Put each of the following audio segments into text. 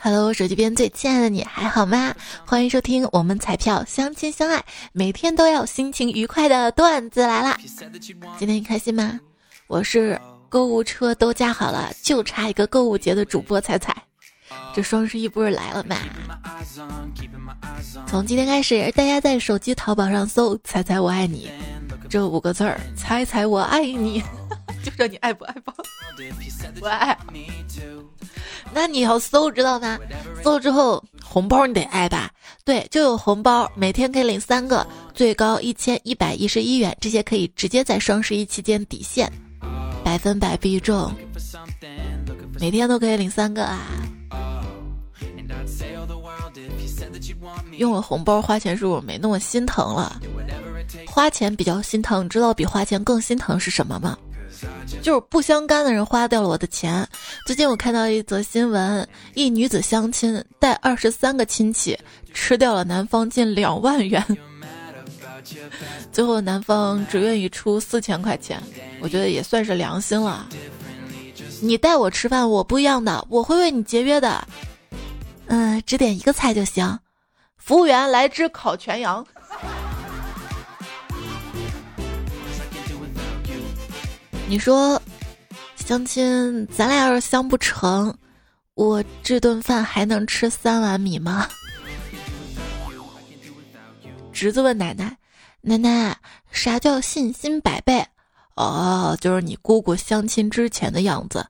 Hello，手机边最亲爱的你还好吗？欢迎收听我们彩票相亲相爱，每天都要心情愉快的段子来啦！今天你开心吗？我是购物车都加好了，就差一个购物节的主播彩彩。这双十一不是来了吗？从今天开始，大家在手机淘宝上搜“彩彩我爱你”这五个字儿，“猜猜我爱你”，就说你爱不爱吧？我爱。那你要搜知道吗？搜了之后红包你得爱吧？对，就有红包，每天可以领三个，最高一千一百一十一元，这些可以直接在双十一期间抵现，百分百必中，每天都可以领三个啊！用了红包花钱是不是没那么心疼了？花钱比较心疼，你知道比花钱更心疼是什么吗？就是不相干的人花掉了我的钱。最近我看到一则新闻，一女子相亲带二十三个亲戚，吃掉了男方近两万元，最后男方只愿意出四千块钱，我觉得也算是良心了。你带我吃饭，我不一样的，我会为你节约的。嗯，只点一个菜就行。服务员，来只烤全羊。你说，相亲，咱俩要是相不成，我这顿饭还能吃三碗米吗？侄子问奶奶：“奶奶，啥叫信心百倍？”哦，就是你姑姑相亲之前的样子。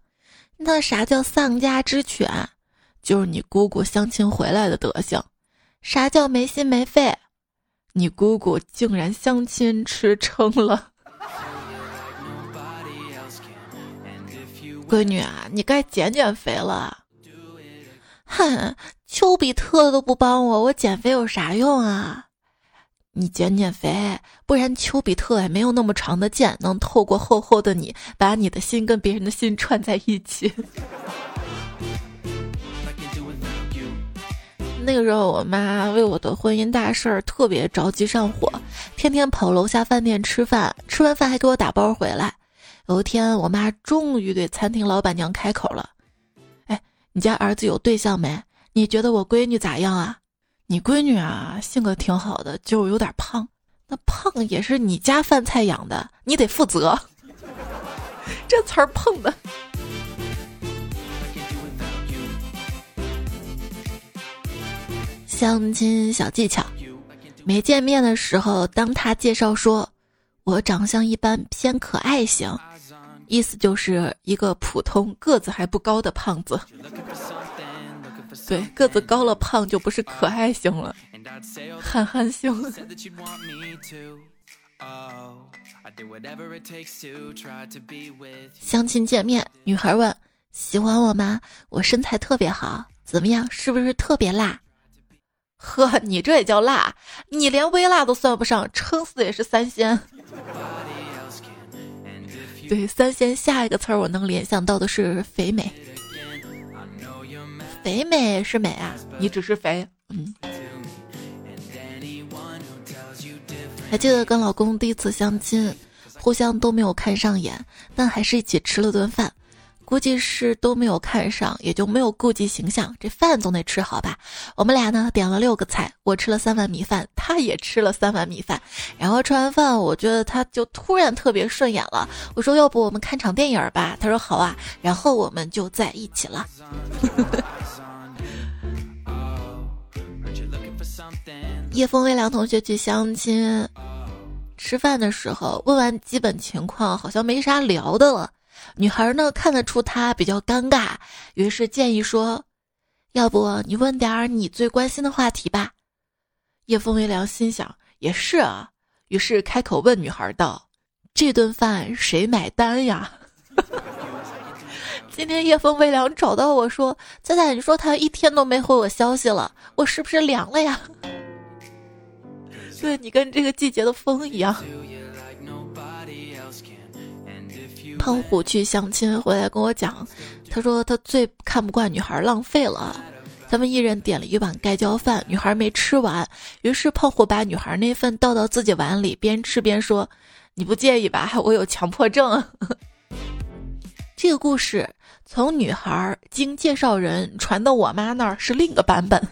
那啥叫丧家之犬？就是你姑姑相亲回来的德行。啥叫没心没肺？你姑姑竟然相亲吃撑了。闺女啊，你该减减肥了。哼，丘比特都不帮我，我减肥有啥用啊？你减减肥，不然丘比特也没有那么长的剑，能透过厚厚的你，把你的心跟别人的心串在一起。那个时候，我妈为我的婚姻大事儿特别着急上火，天天跑楼下饭店吃饭，吃完饭还给我打包回来。有一天，我妈终于对餐厅老板娘开口了：“哎，你家儿子有对象没？你觉得我闺女咋样啊？你闺女啊，性格挺好的，就是有点胖。那胖也是你家饭菜养的，你得负责。这词儿碰的。相亲小技巧：没见面的时候，当他介绍说我长相一般，偏可爱型。”意思就是一个普通个子还不高的胖子，对，个子高了胖就不是可爱型了，憨憨型。相亲见面，女孩问：“喜欢我吗？我身材特别好，怎么样？是不是特别辣？”呵，你这也叫辣？你连微辣都算不上，撑死也是三鲜。对三鲜下一个词儿，我能联想到的是肥美。肥美是美啊，你只是肥。嗯。还记得跟老公第一次相亲，互相都没有看上眼，但还是一起吃了顿饭。估计是都没有看上，也就没有顾及形象。这饭总得吃好吧？我们俩呢点了六个菜，我吃了三碗米饭，他也吃了三碗米饭。然后吃完饭，我觉得他就突然特别顺眼了。我说：“要不我们看场电影吧？”他说：“好啊。”然后我们就在一起了。叶风微凉同学去相亲，吃饭的时候问完基本情况，好像没啥聊的了。女孩呢看得出他比较尴尬，于是建议说：“要不你问点儿你最关心的话题吧。”叶枫微凉心想也是啊，于是开口问女孩道：“这顿饭谁买单呀？” 今天叶枫微凉找到我说：“仔仔，你说他一天都没回我消息了，我是不是凉了呀？” 对你跟这个季节的风一样。胖虎去相亲回来跟我讲，他说他最看不惯女孩浪费了。他们一人点了一碗盖浇饭，女孩没吃完，于是胖虎把女孩那份倒到自己碗里，边吃边说：“你不介意吧？我有强迫症。”这个故事从女孩经介绍人传到我妈那儿是另一个版本。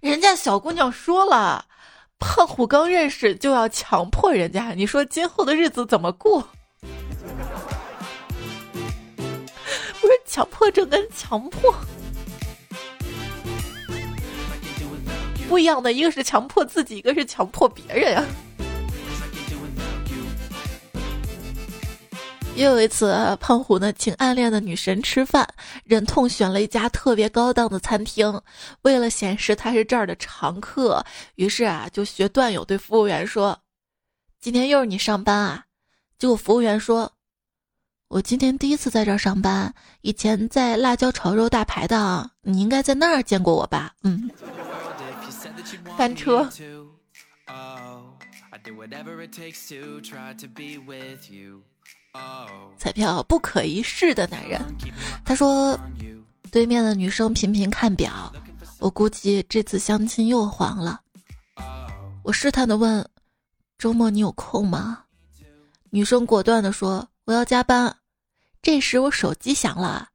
人家小姑娘说了，胖虎刚认识就要强迫人家，你说今后的日子怎么过？强迫症跟强迫不一样的，一个是强迫自己，一个是强迫别人呀。又有一次，胖虎呢请暗恋的女神吃饭，忍痛选了一家特别高档的餐厅，为了显示他是这儿的常客，于是啊就学段友对服务员说：“今天又是你上班啊？”结果服务员说：“我今天第一次在这儿上班，以前在辣椒炒肉大排档，你应该在那儿见过我吧？”嗯，翻车。彩票不可一世的男人，他说：“对面的女生频频看表，我估计这次相亲又黄了。”我试探的问：“周末你有空吗？”女生果断的说：“我要加班。”这时我手机响了，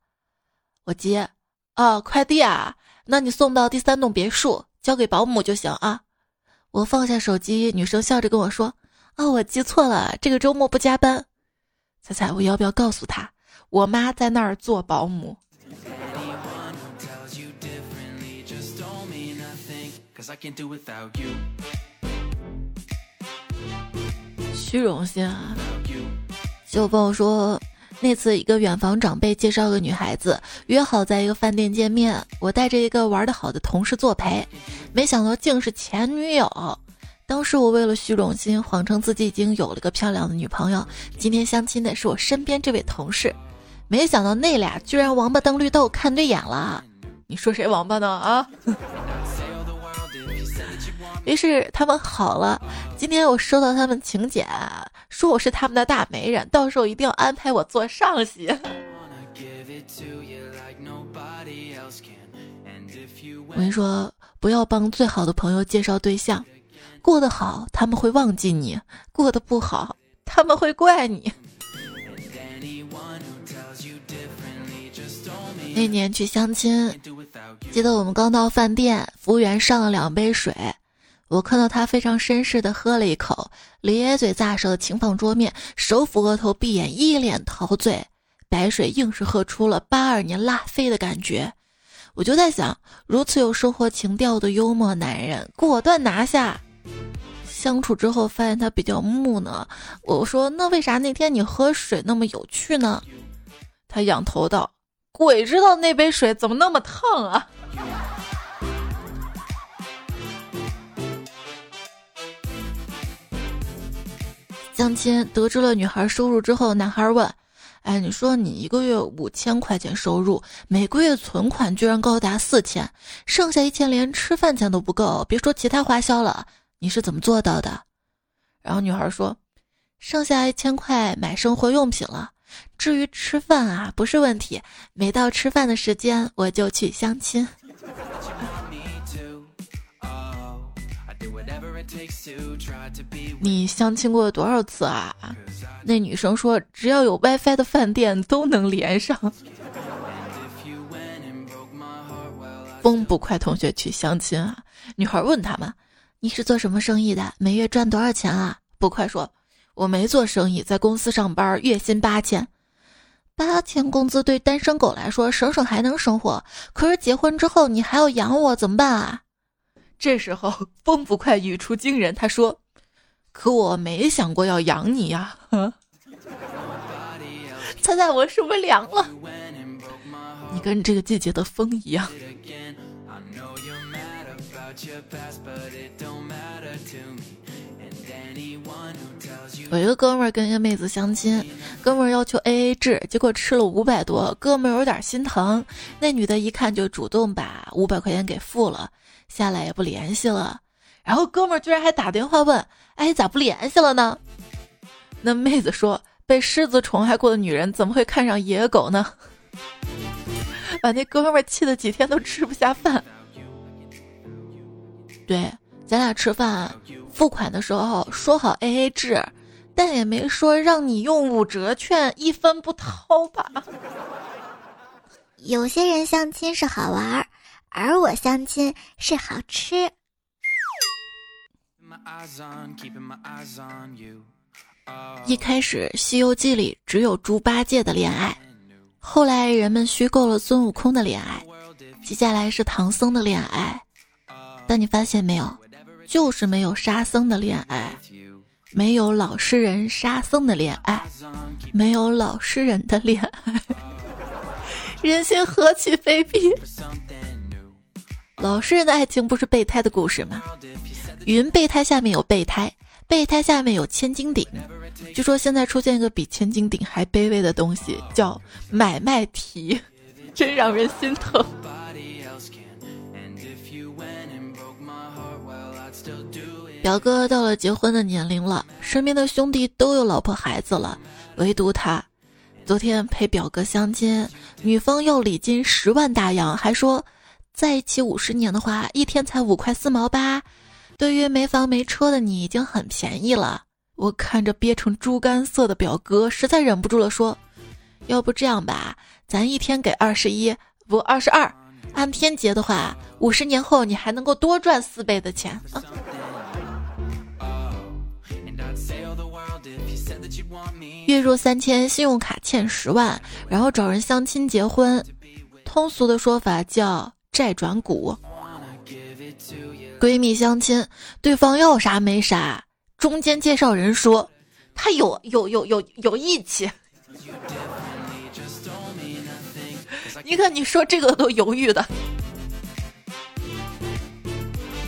我接：“哦，快递啊，那你送到第三栋别墅，交给保姆就行啊。”我放下手机，女生笑着跟我说：“哦，我记错了，这个周末不加班。”猜猜我要不要告诉他，我妈在那儿做保姆？虚荣心啊！就朋友说，那次一个远房长辈介绍个女孩子，约好在一个饭店见面，我带着一个玩的好的同事作陪，没想到竟是前女友。当时我为了虚荣心，谎称自己已经有了个漂亮的女朋友。今天相亲的是我身边这位同事，没想到那俩居然王八瞪绿豆看对眼了。你说谁王八呢？啊！于是他们好了。今天我收到他们请柬，说我是他们的大媒人，到时候一定要安排我做上席。我跟你说，不要帮最好的朋友介绍对象。过得好，他们会忘记你；过得不好，他们会怪你。那年去相亲，记得我们刚到饭店，服务员上了两杯水，我看到他非常绅士的喝了一口，咧嘴咂舌的轻放桌面，手抚额头，闭眼，一脸陶醉，白水硬是喝出了八二年拉菲的感觉。我就在想，如此有生活情调的幽默男人，果断拿下。相处之后发现他比较木讷，我说那为啥那天你喝水那么有趣呢？他仰头道：“鬼知道那杯水怎么那么烫啊！” 相亲得知了女孩收入之后，男孩问：“哎，你说你一个月五千块钱收入，每个月存款居然高达四千，剩下一千连吃饭钱都不够，别说其他花销了。”你是怎么做到的？然后女孩说：“剩下一千块买生活用品了。至于吃饭啊，不是问题。每到吃饭的时间，我就去相亲。”你相亲过多少次啊？那女生说：“只要有 WiFi 的饭店都能连上。”风不快同学去相亲啊？女孩问他们。你是做什么生意的？每月赚多少钱啊？不快说，我没做生意，在公司上班，月薪八千，八千工资对单身狗来说省省还能生活。可是结婚之后你还要养我，怎么办啊？这时候 风不快语出惊人，他说：“可我没想过要养你呀。”猜猜我是不是凉了？你跟这个季节的风一样。有一个哥们儿跟一个妹子相亲，哥们儿要求 A A 制，结果吃了五百多，哥们儿有点心疼。那女的一看就主动把五百块钱给付了，下来也不联系了。然后哥们儿居然还打电话问：“哎，咋不联系了呢？”那妹子说：“被狮子宠爱过的女人怎么会看上野狗呢？” 把那哥们儿气得几天都吃不下饭。对，咱俩吃饭付款的时候说好 A A 制。但也没说让你用五折券一分不掏吧？有些人相亲是好玩儿，而我相亲是好吃。一开始《西游记》里只有猪八戒的恋爱，后来人们虚构了孙悟空的恋爱，接下来是唐僧的恋爱。但你发现没有，就是没有沙僧的恋爱，没有老实人沙僧的恋爱，没有老实人的恋爱。人心何其卑鄙！老实人的爱情不是备胎的故事吗？云备胎下面有备胎，备胎下面有千斤顶。据说现在出现一个比千斤顶还卑微的东西，叫买卖提，真让人心疼。表哥到了结婚的年龄了，身边的兄弟都有老婆孩子了，唯独他。昨天陪表哥相亲，女方要礼金十万大洋，还说在一起五十年的话，一天才五块四毛八。对于没房没车的你，已经很便宜了。我看着憋成猪肝色的表哥，实在忍不住了，说：“要不这样吧，咱一天给二十一，不二十二，按天结的话，五十年后你还能够多赚四倍的钱。”月入三千，信用卡欠十万，然后找人相亲结婚，通俗的说法叫债转股。闺蜜相亲，对方要啥没啥，中间介绍人说他有有有有有义气。你看你说这个都犹豫的。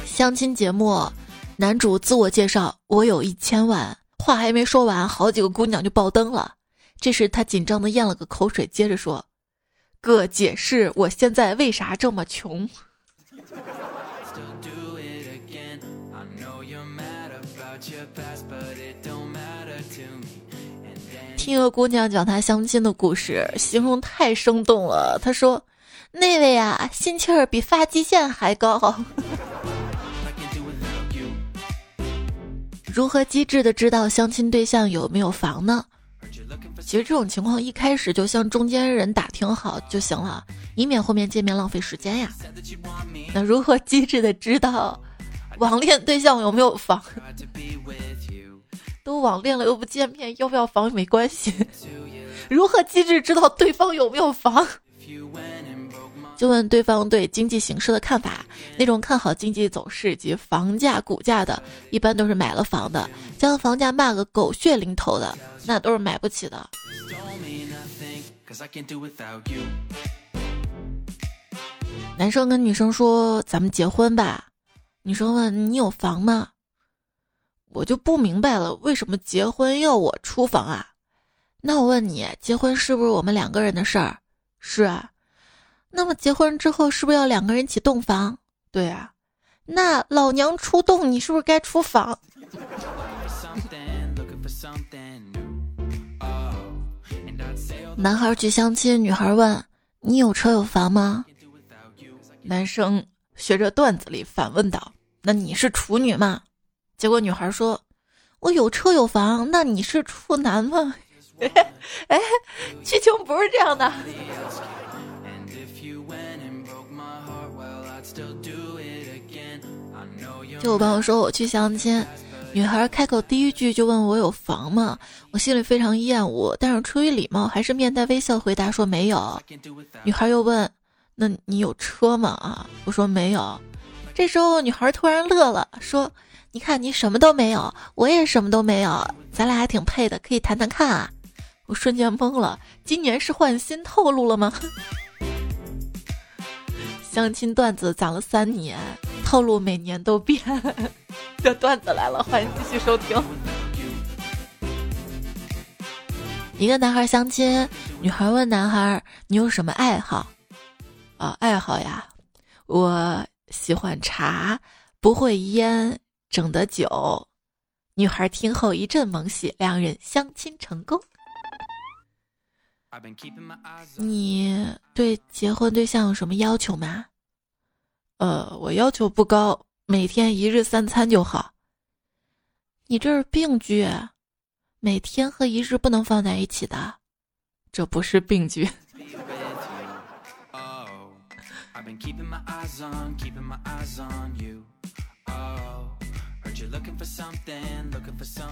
相亲节目，男主自我介绍：我有一千万。话还没说完，好几个姑娘就爆灯了。这时他紧张的咽了个口水，接着说：“哥，解释我现在为啥这么穷。”听个姑娘讲她相亲的故事，形容太生动了。她说：“那位啊，心气儿比发际线还高。”如何机智的知道相亲对象有没有房呢？其实这种情况一开始就向中间人打听好就行了，以免后面见面浪费时间呀。那如何机智的知道网恋对象有没有房？都网恋了又不见面，要不要房没关系。如何机智知道对方有没有房？就问对方对经济形势的看法，那种看好经济走势及房价、股价的，一般都是买了房的；将房价骂个狗血淋头的，那都是买不起的。男生跟女生说：“咱们结婚吧。”女生问：“你有房吗？”我就不明白了，为什么结婚要我出房啊？那我问你，结婚是不是我们两个人的事儿？是啊。那么结婚之后是不是要两个人一起洞房？对啊，那老娘出洞，你是不是该出房？男孩去相亲，女孩问：“你有车有房吗？”男生学着段子里反问道：“那你是处女吗？”结果女孩说：“我有车有房，那你是处男吗？” 哎，剧情不是这样的。就我朋友说我去相亲，女孩开口第一句就问我有房吗？我心里非常厌恶，但是出于礼貌，还是面带微笑回答说没有。女孩又问：“那你有车吗？”啊，我说没有。这时候女孩突然乐了，说：“你看你什么都没有，我也什么都没有，咱俩还挺配的，可以谈谈看啊。”我瞬间懵了，今年是换新套路了吗？相亲段子攒了三年。套路每年都变，这段子来了，欢迎继续收听。一个男孩相亲，女孩问男孩：“你有什么爱好？”啊，爱好呀，我喜欢茶，不会烟，整的酒。女孩听后一阵猛喜，两人相亲成功。你对结婚对象有什么要求吗？呃，我要求不高，每天一日三餐就好。你这是病句，每天和一日不能放在一起的，这不是病句。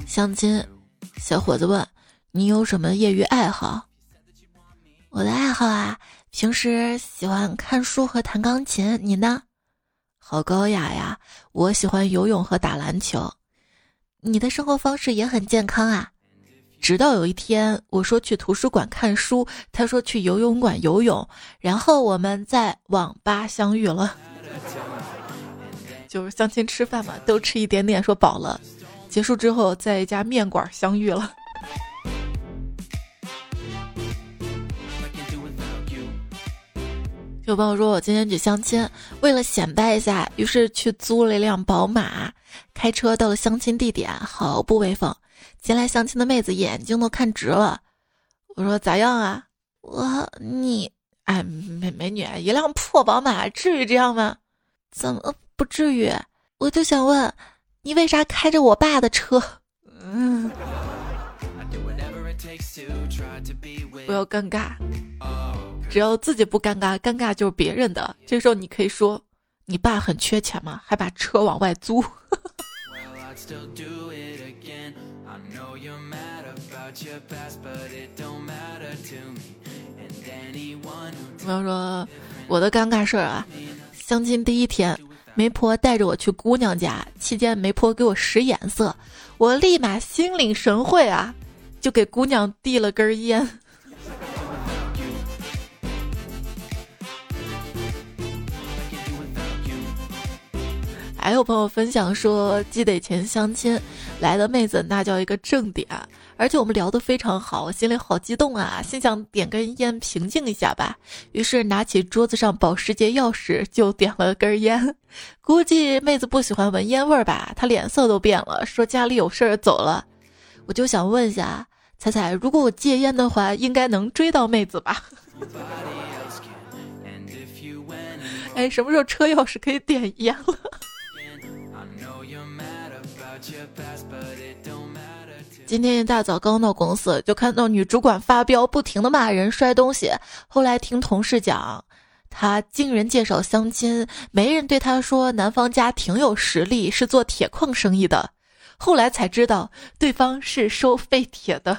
相亲，小伙子问：“你有什么业余爱好？”我的爱好啊，平时喜欢看书和弹钢琴。你呢？好高雅呀！我喜欢游泳和打篮球。你的生活方式也很健康啊。直到有一天，我说去图书馆看书，他说去游泳馆游泳，然后我们在网吧相遇了。就是相亲吃饭嘛，都吃一点点，说饱了。结束之后，在一家面馆相遇了。有朋友说，我今天去相亲，为了显摆一下，于是去租了一辆宝马，开车到了相亲地点，毫不威风。前来相亲的妹子眼睛都看直了。我说咋样啊？我你哎，美美女，一辆破宝马至于这样吗？怎么？不至于，我就想问，你为啥开着我爸的车？嗯，不要尴尬，只要自己不尴尬，尴尬就是别人的。这时候你可以说，你爸很缺钱吗？还把车往外租。比方说我的尴尬事儿啊，相亲第一天。媒婆带着我去姑娘家，期间媒婆给我使眼色，我立马心领神会啊，就给姑娘递了根烟。还有朋友分享说，记得以前相亲来的妹子那叫一个正点。而且我们聊得非常好，我心里好激动啊！心想点根烟平静一下吧，于是拿起桌子上保时捷钥匙就点了根烟。估计妹子不喜欢闻烟味儿吧，她脸色都变了，说家里有事儿走了。我就想问一下彩彩，如果我戒烟的话，应该能追到妹子吧？哎，什么时候车钥匙可以点烟了？今天一大早刚到公司，就看到女主管发飙，不停的骂人、摔东西。后来听同事讲，她经人介绍相亲，媒人对她说男方家挺有实力，是做铁矿生意的。后来才知道对方是收废铁的。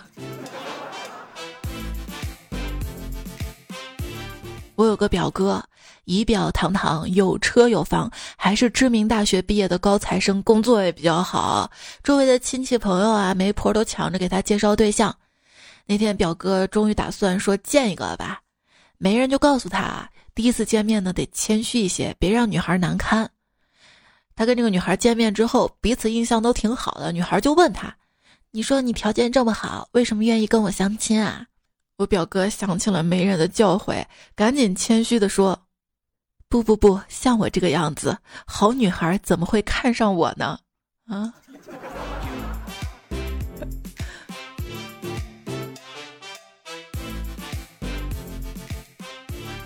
我有个表哥。仪表堂堂，有车有房，还是知名大学毕业的高材生，工作也比较好。周围的亲戚朋友啊，媒婆都抢着给他介绍对象。那天表哥终于打算说见一个吧，媒人就告诉他，第一次见面呢得谦虚一些，别让女孩难堪。他跟这个女孩见面之后，彼此印象都挺好的。女孩就问他：“你说你条件这么好，为什么愿意跟我相亲啊？”我表哥想起了媒人的教诲，赶紧谦虚的说。不不不，像我这个样子，好女孩怎么会看上我呢？啊！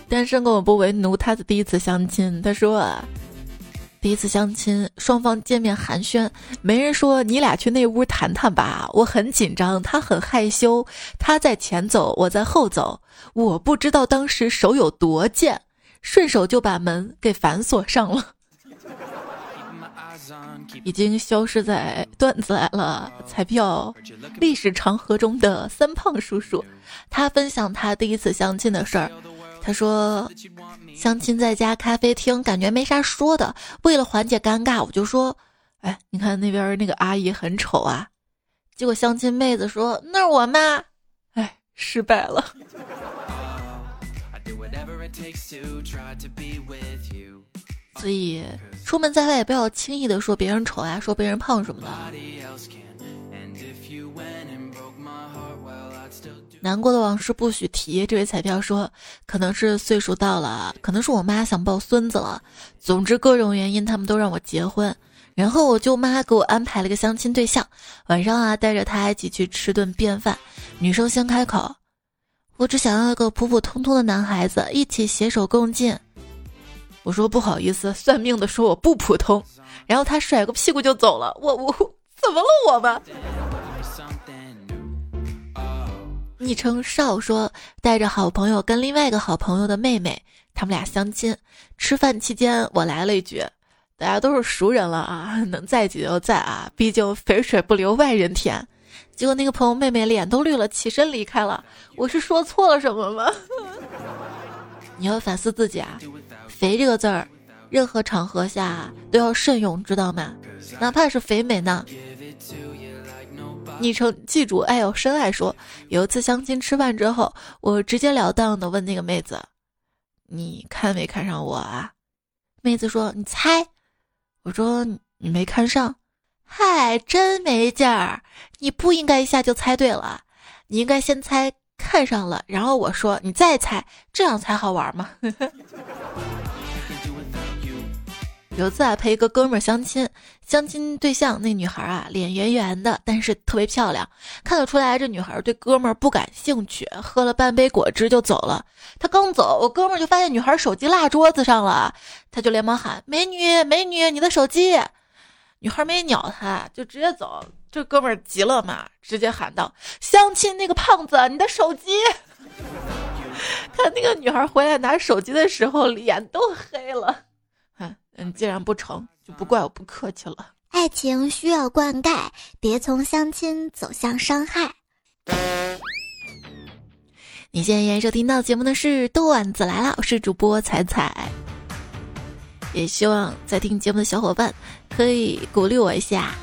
单身狗不为奴，他的第一次相亲，他说：第一次相亲，双方见面寒暄，没人说你俩去那屋谈谈吧。我很紧张，他很害羞，他在前走，我在后走，我不知道当时手有多贱。顺手就把门给反锁上了，已经消失在段子来了彩票历史长河中的三胖叔叔，他分享他第一次相亲的事儿。他说，相亲在家咖啡厅，感觉没啥说的。为了缓解尴尬，我就说：“哎，你看那边那个阿姨很丑啊。”结果相亲妹子说：“那是我妈。”哎，失败了。所以出门在外也不要轻易的说别人丑啊，说别人胖什么的。难过的往事不许提。这位彩票说，可能是岁数到了，可能是我妈想抱孙子了。总之各种原因，他们都让我结婚。然后我舅妈给我安排了个相亲对象，晚上啊带着他一起去吃顿便饭。女生先开口。我只想要个普普通通的男孩子，一起携手共进。我说不好意思，算命的说我不普通，然后他甩个屁股就走了。我我怎么了我们？昵称少说带着好朋友跟另外一个好朋友的妹妹他们俩相亲，吃饭期间我来了一句：“大家都是熟人了啊，能在一起就在啊，毕竟肥水不流外人田。”结果那个朋友妹妹脸都绿了，起身离开了。我是说错了什么吗？你要反思自己啊！肥这个字儿，任何场合下都要慎用，知道吗？哪怕是肥美呢。昵称记住，哎呦深爱说，有一次相亲吃饭之后，我直截了当的问那个妹子：“你看没看上我啊？”妹子说：“你猜。”我说：“你没看上。”嗨，真没劲儿！你不应该一下就猜对了，你应该先猜看上了，然后我说你再猜，这样才好玩嘛。有次啊，陪一个哥们儿相亲，相亲对象那女孩啊，脸圆圆的，但是特别漂亮，看得出来这女孩对哥们儿不感兴趣，喝了半杯果汁就走了。他刚走，我哥们儿就发现女孩手机落桌子上了，他就连忙喊：“美女，美女，你的手机！”女孩没鸟他，就直接走。这哥们儿急了嘛，直接喊道：“相亲那个胖子，你的手机！” 看那个女孩回来拿手机的时候，脸都黑了。嗯，既然不成就不怪我不客气了。爱情需要灌溉，别从相亲走向伤害。你现在收听到节目的是段子来了，我是主播彩彩。也希望在听节目的小伙伴可以鼓励我一下，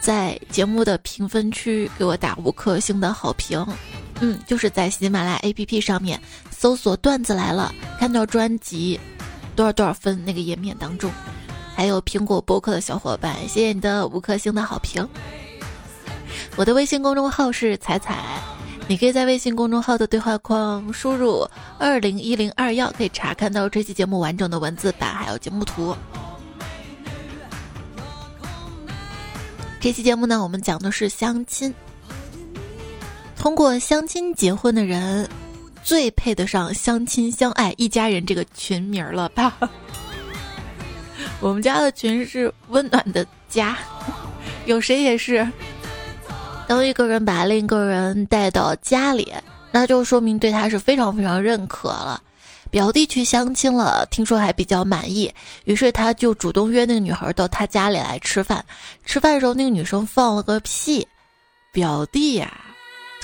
在节目的评分区给我打五颗星的好评。嗯，就是在喜马拉雅 APP 上面搜索“段子来了”，看到专辑。多少多少分那个页面当中，还有苹果播客的小伙伴，谢谢你的五颗星的好评。我的微信公众号是彩彩，你可以在微信公众号的对话框输入二零一零二幺，可以查看到这期节目完整的文字版还有节目图。这期节目呢，我们讲的是相亲，通过相亲结婚的人。最配得上相亲相爱一家人这个群名了吧？我们家的群是温暖的家，有谁也是。当一个人把另一个人带到家里，那就说明对他是非常非常认可了。表弟去相亲了，听说还比较满意，于是他就主动约那个女孩到他家里来吃饭。吃饭的时候，那个女生放了个屁，表弟呀。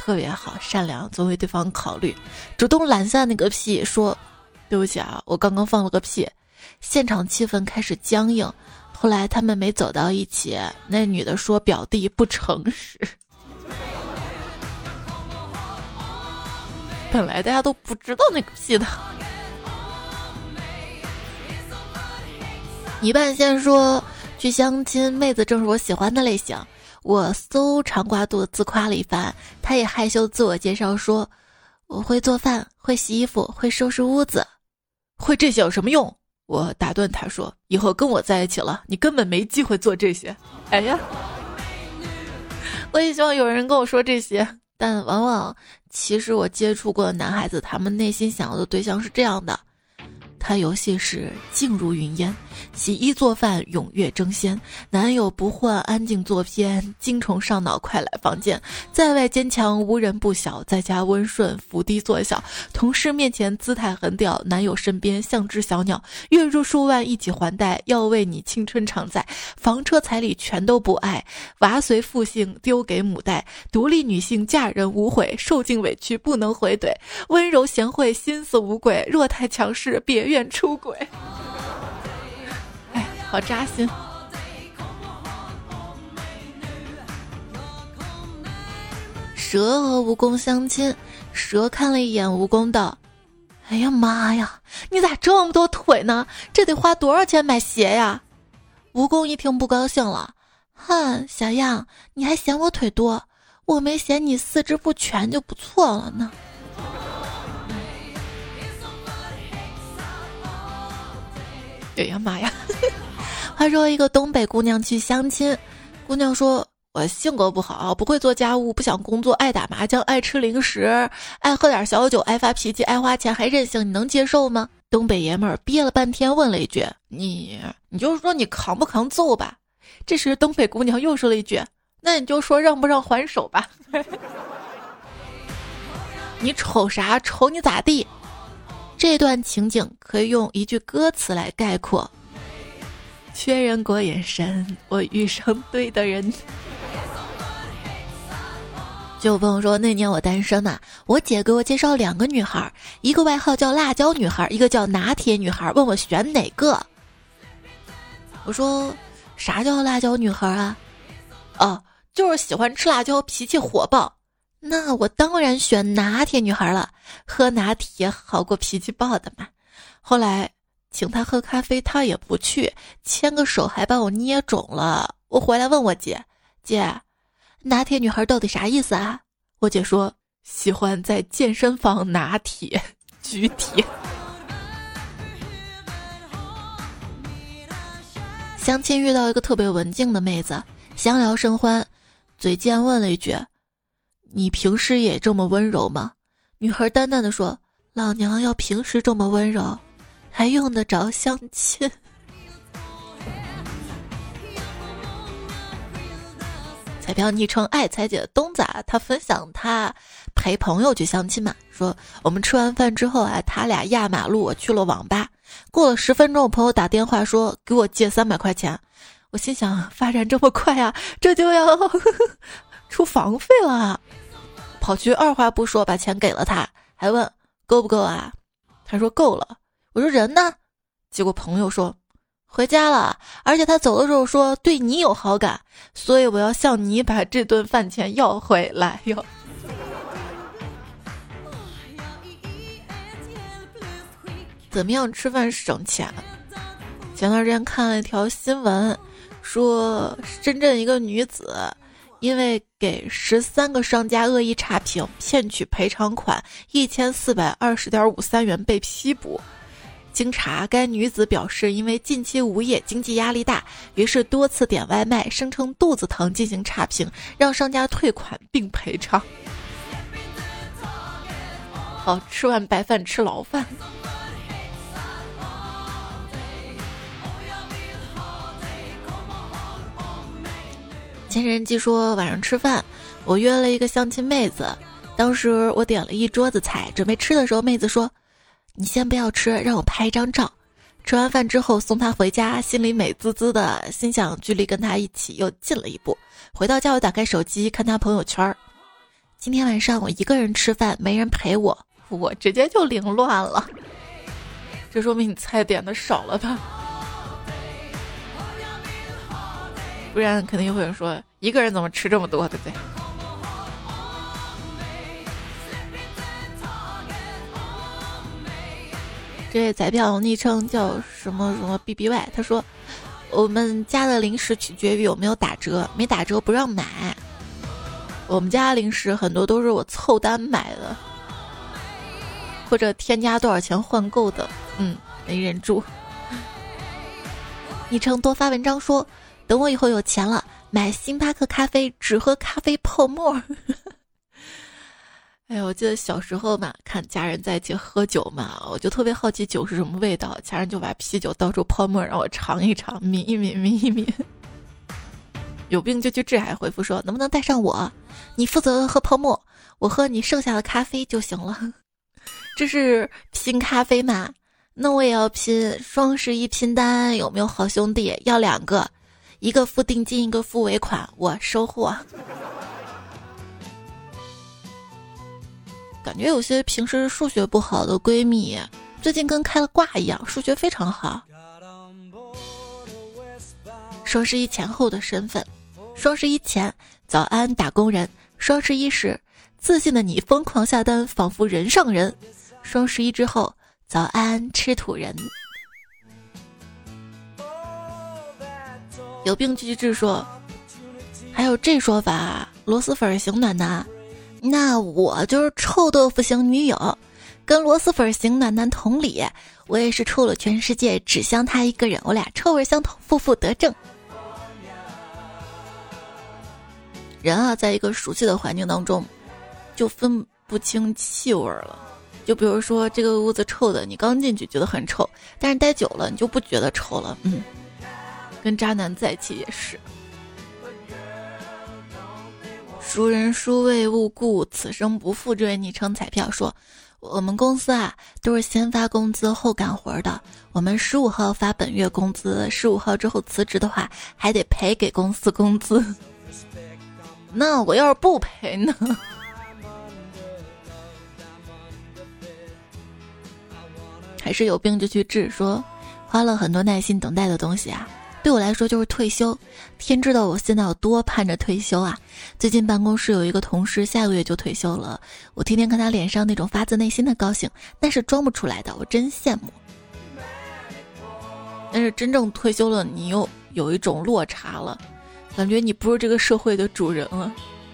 特别好，善良，总为对方考虑，主动揽下那个屁，说：“对不起啊，我刚刚放了个屁。”现场气氛开始僵硬。后来他们没走到一起，那女的说：“表弟不诚实。”本来大家都不知道那个屁的。一半先说去相亲，妹子正是我喜欢的类型。我搜长瓜肚自夸了一番，他也害羞自我介绍说：“我会做饭，会洗衣服，会收拾屋子，会这些有什么用？”我打断他说：“以后跟我在一起了，你根本没机会做这些。”哎呀，我也希望有人跟我说这些，但往往其实我接触过的男孩子，他们内心想要的对象是这样的。他游戏时静如云烟，洗衣做饭踊跃争先。男友不换安静作偏，精虫上脑快来房间。在外坚强无人不晓，在家温顺伏低作小。同事面前姿态很屌，男友身边像只小鸟。月入数万一起还贷，要为你青春常在。房车彩礼全都不爱，娃随父姓丢给母带。独立女性嫁人无悔，受尽委屈不能回怼。温柔贤惠心思无鬼，若太强势别。愿出轨，哎，好扎心。蛇和蜈蚣相亲，蛇看了一眼蜈蚣，道：“哎呀妈呀，你咋这么多腿呢？这得花多少钱买鞋呀？”蜈蚣一听不高兴了：“哼，小样，你还嫌我腿多？我没嫌你四肢不全就不错了呢。”哎呀妈呀！话说一个东北姑娘去相亲，姑娘说：“我性格不好，不会做家务，不想工作，爱打麻将，爱吃零食，爱喝点小酒，爱发脾气，爱花钱，还任性，你能接受吗？”东北爷们儿憋了半天，问了一句：“你，你就说你扛不扛揍吧？”这时东北姑娘又说了一句：“那你就说让不让还手吧？” 你瞅啥？瞅你咋地？这段情景可以用一句歌词来概括：确认过眼神，我遇上对的人。就有朋友说，那年我单身嘛，我姐给我介绍两个女孩，一个外号叫辣椒女孩，一个叫拿铁女孩，问我选哪个。我说，啥叫辣椒女孩啊？哦，就是喜欢吃辣椒，脾气火爆。那我当然选拿铁女孩了，喝拿铁好过脾气暴的嘛。后来请她喝咖啡，她也不去，牵个手还把我捏肿了。我回来问我姐，姐。拿铁女孩到底啥意思啊？我姐说喜欢在健身房拿铁举铁。相亲遇到一个特别文静的妹子，相聊甚欢，嘴贱问了一句：“你平时也这么温柔吗？”女孩淡淡的说：“老娘要平时这么温柔，还用得着相亲？” 彩票昵称爱彩姐的东子，他分享他陪朋友去相亲嘛，说我们吃完饭之后啊，他俩压马路，我去了网吧。过了十分钟，我朋友打电话说给我借三百块钱，我心想发展这么快啊，这就要 出房费了，跑去二话不说把钱给了他，还问够不够啊？他说够了。我说人呢？结果朋友说。回家了，而且他走的时候说对你有好感，所以我要向你把这顿饭钱要回来哟。怎么样吃饭省钱？前段时间看了一条新闻，说深圳一个女子因为给十三个商家恶意差评，骗取赔偿款一千四百二十点五三元被批捕。经查，该女子表示，因为近期无业，经济压力大，于是多次点外卖，声称肚子疼进行差评，让商家退款并赔偿。好，吃完白饭吃牢饭。前人记说，晚上吃饭，我约了一个相亲妹子，当时我点了一桌子菜，准备吃的时候，妹子说。你先不要吃，让我拍一张照。吃完饭之后送她回家，心里美滋滋的，心想距离跟她一起又近了一步。回到家，我打开手机看她朋友圈儿今天晚上我一个人吃饭，没人陪我，我直接就凌乱了。这说明你菜点的少了吧？不然肯定又会有人说，一个人怎么吃这么多，对不对？这位彩票昵称叫什么什么 B B Y，他说：“我们家的零食取决于有没有打折，没打折不让买。我们家零食很多都是我凑单买的，或者添加多少钱换购的。嗯，没忍住。昵称多发文章说，等我以后有钱了，买星巴克咖啡，只喝咖啡泡沫。”哎，我记得小时候嘛，看家人在一起喝酒嘛，我就特别好奇酒是什么味道，家人就把啤酒倒出泡沫让我尝一尝，抿一抿，抿一抿。有病就去治，还回复说能不能带上我？你负责喝泡沫，我喝你剩下的咖啡就行了。这是拼咖啡嘛？那我也要拼双十一拼单，有没有好兄弟要两个？一个付定金，一个付尾款，我收货。感觉有些平时数学不好的闺蜜，最近跟开了挂一样，数学非常好。双十一前后的身份：双十一前，早安打工人；双十一时，自信的你疯狂下单，仿佛人上人；双十一之后，早安吃土人。有病继续治说，还有这说法：螺蛳粉型暖男。那我就是臭豆腐型女友，跟螺蛳粉型暖男同理，我也是臭了全世界，只香他一个人，我俩臭味相投，负负得正。人啊，在一个熟悉的环境当中，就分不清气味了。就比如说这个屋子臭的，你刚进去觉得很臭，但是待久了你就不觉得臭了。嗯，跟渣男在一起也是。熟人殊为误故，此生不负。这位昵称彩票说：“我们公司啊都是先发工资后干活的。我们十五号发本月工资，十五号之后辞职的话，还得赔给公司工资。那我要是不赔呢？还是有病就去治。说花了很多耐心等待的东西啊，对我来说就是退休。天知道我现在有多盼着退休啊！最近办公室有一个同事下个月就退休了，我天天看他脸上那种发自内心的高兴，那是装不出来的，我真羡慕。但是真正退休了，你又有一种落差了，感觉你不是这个社会的主人了，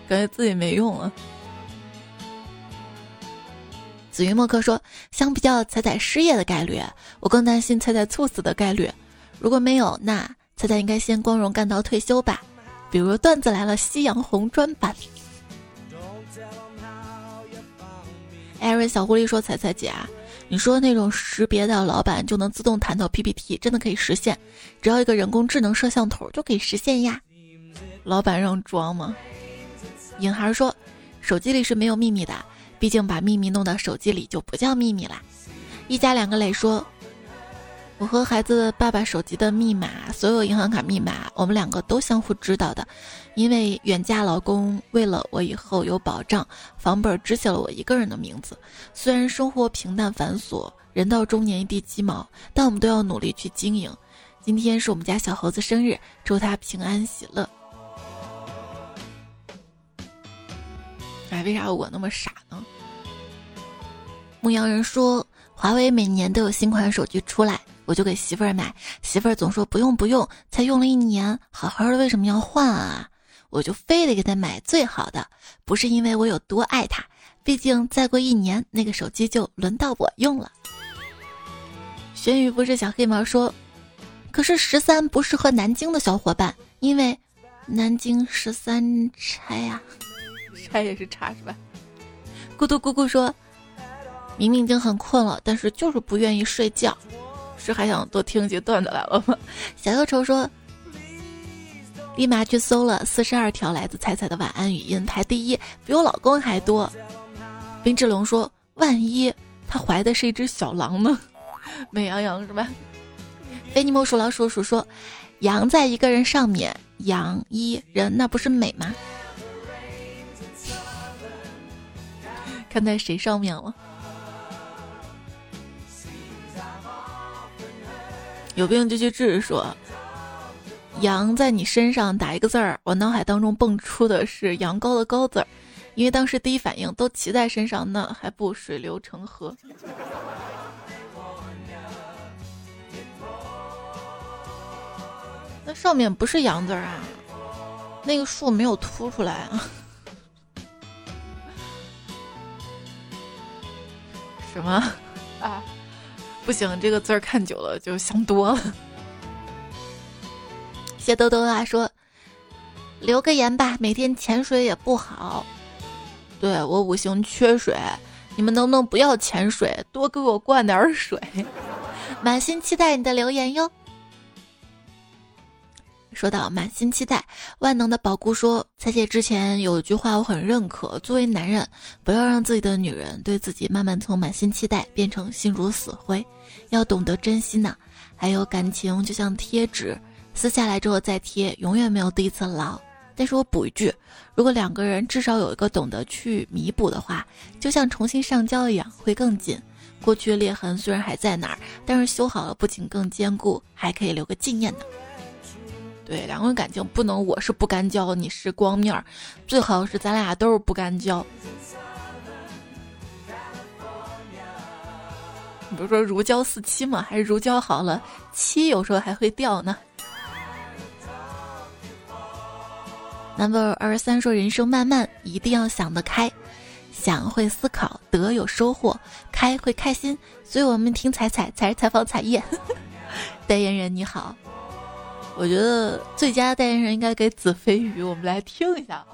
感觉自己没用了。紫云墨客说：“相比较彩彩失业的概率，我更担心彩彩猝死的概率。如果没有，那彩彩应该先光荣干到退休吧。比如段子来了，夕阳红专版。”艾瑞小狐狸说：“彩彩姐啊，你说那种识别的老板就能自动弹到 PPT，真的可以实现？只要一个人工智能摄像头就可以实现呀？老板让装吗？”影孩说：“手机里是没有秘密的。”毕竟把秘密弄到手机里就不叫秘密啦。一家两个磊说：“我和孩子爸爸手机的密码，所有银行卡密码，我们两个都相互知道的。因为远嫁老公，为了我以后有保障，房本只写了我一个人的名字。虽然生活平淡繁琐，人到中年一地鸡毛，但我们都要努力去经营。今天是我们家小猴子生日，祝他平安喜乐。”哎，为啥我那么傻呢？牧羊人说，华为每年都有新款手机出来，我就给媳妇儿买，媳妇儿总说不用不用，才用了一年，好好的为什么要换啊？我就非得给她买最好的，不是因为我有多爱她，毕竟再过一年那个手机就轮到我用了。玄宇不是小黑毛说，可是十三不适合南京的小伙伴，因为南京十三拆呀。拆也是差是吧？咕嘟咕咕说：“明明已经很困了，但是就是不愿意睡觉，是还想多听几段子来了吗？” 小忧愁说：“立马去搜了四十二条来自彩彩的晚安语音，排第一，比我老公还多。”冰志龙说：“万一他怀的是一只小狼呢？美羊羊是吧？”菲尼莫鼠老鼠鼠说：“羊在一个人上面，羊一人，那不是美吗？”看在谁上面了？有病就去治。说羊在你身上打一个字儿，我脑海当中蹦出的是羊羔的羔字儿，因为当时第一反应都骑在身上，那还不水流成河？那上面不是羊字儿啊，那个树没有凸出来啊。什么啊？不行，这个字儿看久了就想多了。谢兜兜啊说：“留个言吧，每天潜水也不好。对我五行缺水，你们能不能不要潜水，多给我灌点水？满心期待你的留言哟。”说到满心期待，万能的宝姑说：“彩姐之前有一句话我很认可，作为男人，不要让自己的女人对自己慢慢从满心期待变成心如死灰，要懂得珍惜呢。还有感情就像贴纸，撕下来之后再贴，永远没有第一次牢。但是我补一句，如果两个人至少有一个懂得去弥补的话，就像重新上胶一样，会更紧。过去裂痕虽然还在那儿，但是修好了不仅更坚固，还可以留个纪念呢。”对，两个人感情不能我是不干胶，你是光面儿，最好是咱俩都是不干胶。你不是说如胶似漆吗？还是如胶好了，漆有时候还会掉呢。number 二十三说人生漫漫，一定要想得开，想会思考，得有收获，开会开心，所以我们听彩彩才采访彩叶。代言人你好。我觉得最佳代言人应该给子非鱼，我们来听一下。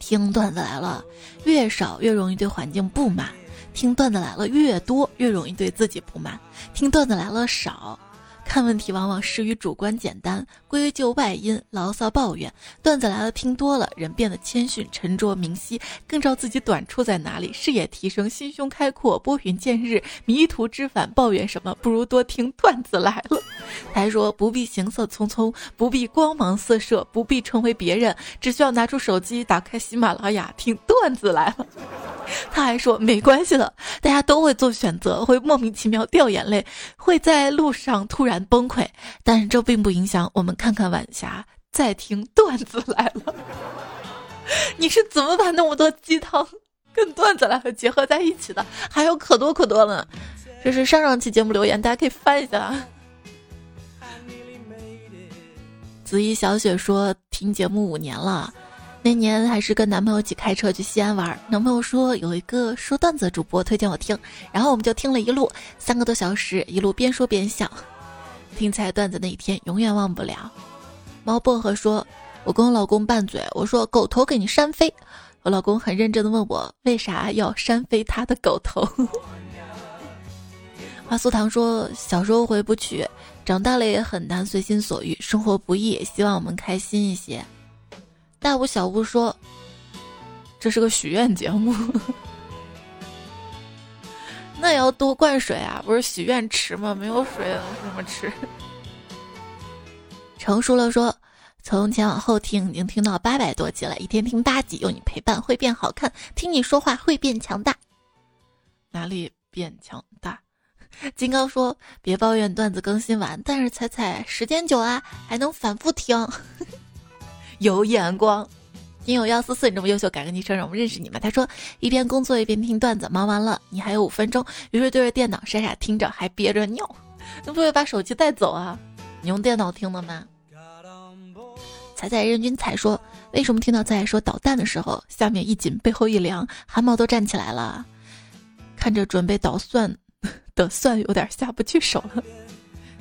听段子来了，越少越容易对环境不满；听段子来了，越多越容易对自己不满。听段子来了少，看问题往往失于主观简单，归咎外因，牢骚抱怨。段子来了，听多了，人变得谦逊、沉着、明晰，更知道自己短处在哪里，视野提升，心胸开阔，拨云见日。迷途知返，抱怨什么？不如多听段子来了。他还说，不必行色匆匆，不必光芒四射，不必成为别人，只需要拿出手机，打开喜马拉雅，听段子来了。他还说，没关系的，大家都会做选择，会莫名其妙掉眼泪，会在路上突然崩溃，但是这并不影响我们看看晚霞，再听段子来了。你是怎么把那么多鸡汤跟段子来了结合在一起的？还有可多可多呢。这是上上期节目留言，大家可以翻一下。子怡小雪说，听节目五年了。那年还是跟男朋友一起开车去西安玩，男朋友说有一个说段子的主播推荐我听，然后我们就听了一路三个多小时，一路边说边笑。听起来段子那一天永远忘不了。猫薄荷说：“我跟我老公拌嘴，我说狗头给你扇飞。”我老公很认真的问我为啥要扇飞他的狗头。花苏糖说：“小时候回不去，长大了也很难随心所欲，生活不易，希望我们开心一些。”大巫小巫说：“这是个许愿节目，那也要多灌水啊！不是许愿池吗？没有水怎么吃？”成熟了说：“从前往后听，已经听到八百多集了，一天听八集，有你陪伴会变好看，听你说话会变强大。哪里变强大？” 金刚说：“别抱怨段子更新晚，但是彩彩时间久啊，还能反复听。”有眼光，听友幺四四，你这么优秀，改个昵称让我们认识你们。他说一边工作一边听段子，忙完了你还有五分钟，于是对着电脑傻傻听着，还憋着尿，你不会把手机带走啊？你用电脑听的吗？彩彩任君彩说，为什么听到彩彩说导弹的时候，下面一紧，背后一凉，汗毛都站起来了？看着准备捣蒜 的蒜，有点下不去手了。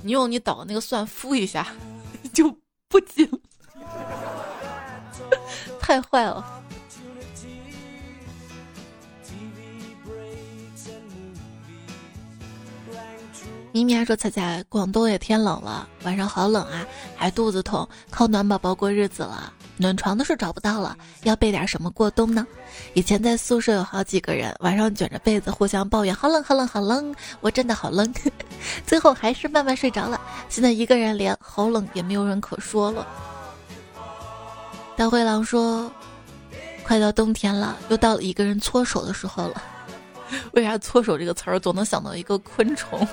你用你捣那个蒜敷一下，就不紧。太坏了！咪咪还说彩彩，广东也天冷了，晚上好冷啊，还肚子痛，靠暖宝宝过日子了。暖床的是找不到了，要备点什么过冬呢？以前在宿舍有好几个人，晚上卷着被子互相抱怨，好冷好冷好冷，我真的好冷。最后还是慢慢睡着了。现在一个人连好冷也没有人可说了。大灰狼说：“快到冬天了，又到了一个人搓手的时候了。为啥搓手这个词儿总能想到一个昆虫？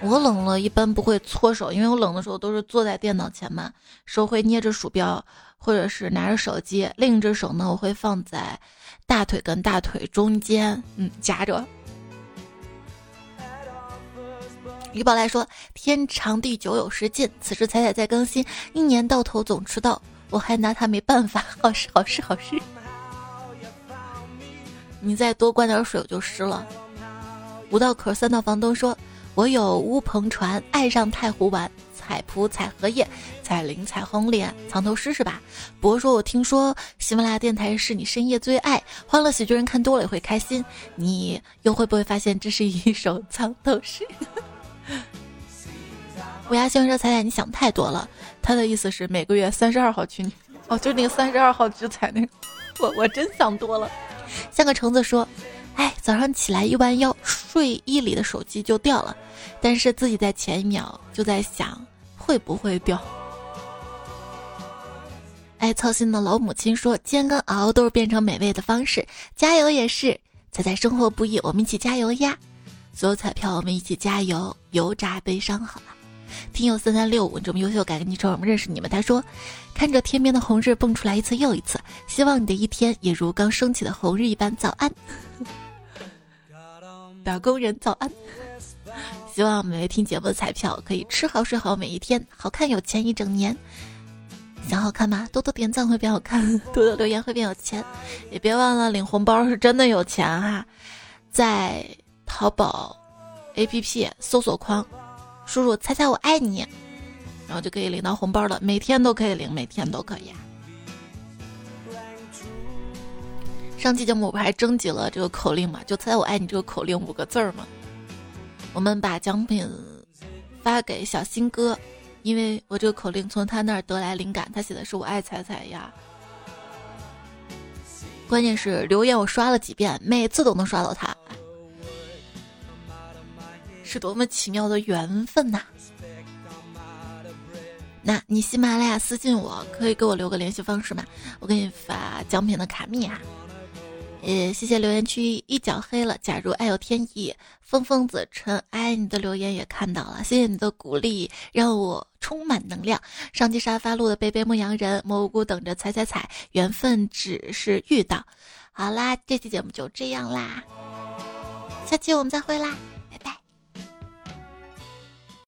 我冷了，一般不会搓手，因为我冷的时候都是坐在电脑前嘛，手会捏着鼠标，或者是拿着手机，另一只手呢，我会放在大腿跟大腿中间，嗯，夹着。”于宝来说：“天长地久有时尽，此时彩彩在更新，一年到头总迟到，我还拿他没办法。好事好事好事，你再多灌点水，我就湿了。”五道口三道房东说：“我有乌篷船，爱上太湖湾，采蒲采荷叶，采菱采红莲，藏头诗是吧？”博说：“我听说喜马拉雅电台是你深夜最爱，欢乐喜剧人看多了也会开心，你又会不会发现这是一首藏头诗？” 乌鸦先生说：“彩彩，你想太多了。他的意思是每个月三十二号去你哦，就那个三十二号聚财那个。我我真想多了。像个橙子说：哎，早上起来一弯腰，睡衣里的手机就掉了，但是自己在前一秒就在想会不会掉。爱操心的老母亲说：煎跟熬都是变成美味的方式，加油也是。彩彩生活不易，我们一起加油呀！所有彩票，我们一起加油，油炸悲伤，好了。听友三三六五这么优秀，改个昵称，我们认识你们。他说：“看着天边的红日蹦出来一次又一次，希望你的一天也如刚升起的红日一般。”早安，打工人早安。希望每位听节目的彩票可以吃好睡好，每一天好看有钱一整年。想好看吗？多多点赞会变好看，多多留言会变有钱。也别忘了领红包是真的有钱哈，在淘宝 APP 搜索框。叔叔，猜猜我爱你，然后就可以领到红包了。每天都可以领，每天都可以。上期节目我不还征集了这个口令嘛？就猜我爱你这个口令五个字儿嘛。我们把奖品发给小新哥，因为我这个口令从他那儿得来灵感，他写的是我爱彩彩呀。关键是留言我刷了几遍，每次都能刷到他，是多么奇妙的缘分呐！那你喜马拉雅私信我，可以给我留个联系方式吗？我给你发奖品的卡密啊。呃，谢谢留言区一脚黑了。假如爱有天意，疯疯子尘埃，你的留言也看到了，谢谢你的鼓励，让我充满能量。上期沙发路的贝贝牧羊人，蘑菇等着踩踩踩，缘分只是遇到。好啦，这期节目就这样啦，下期我们再会啦。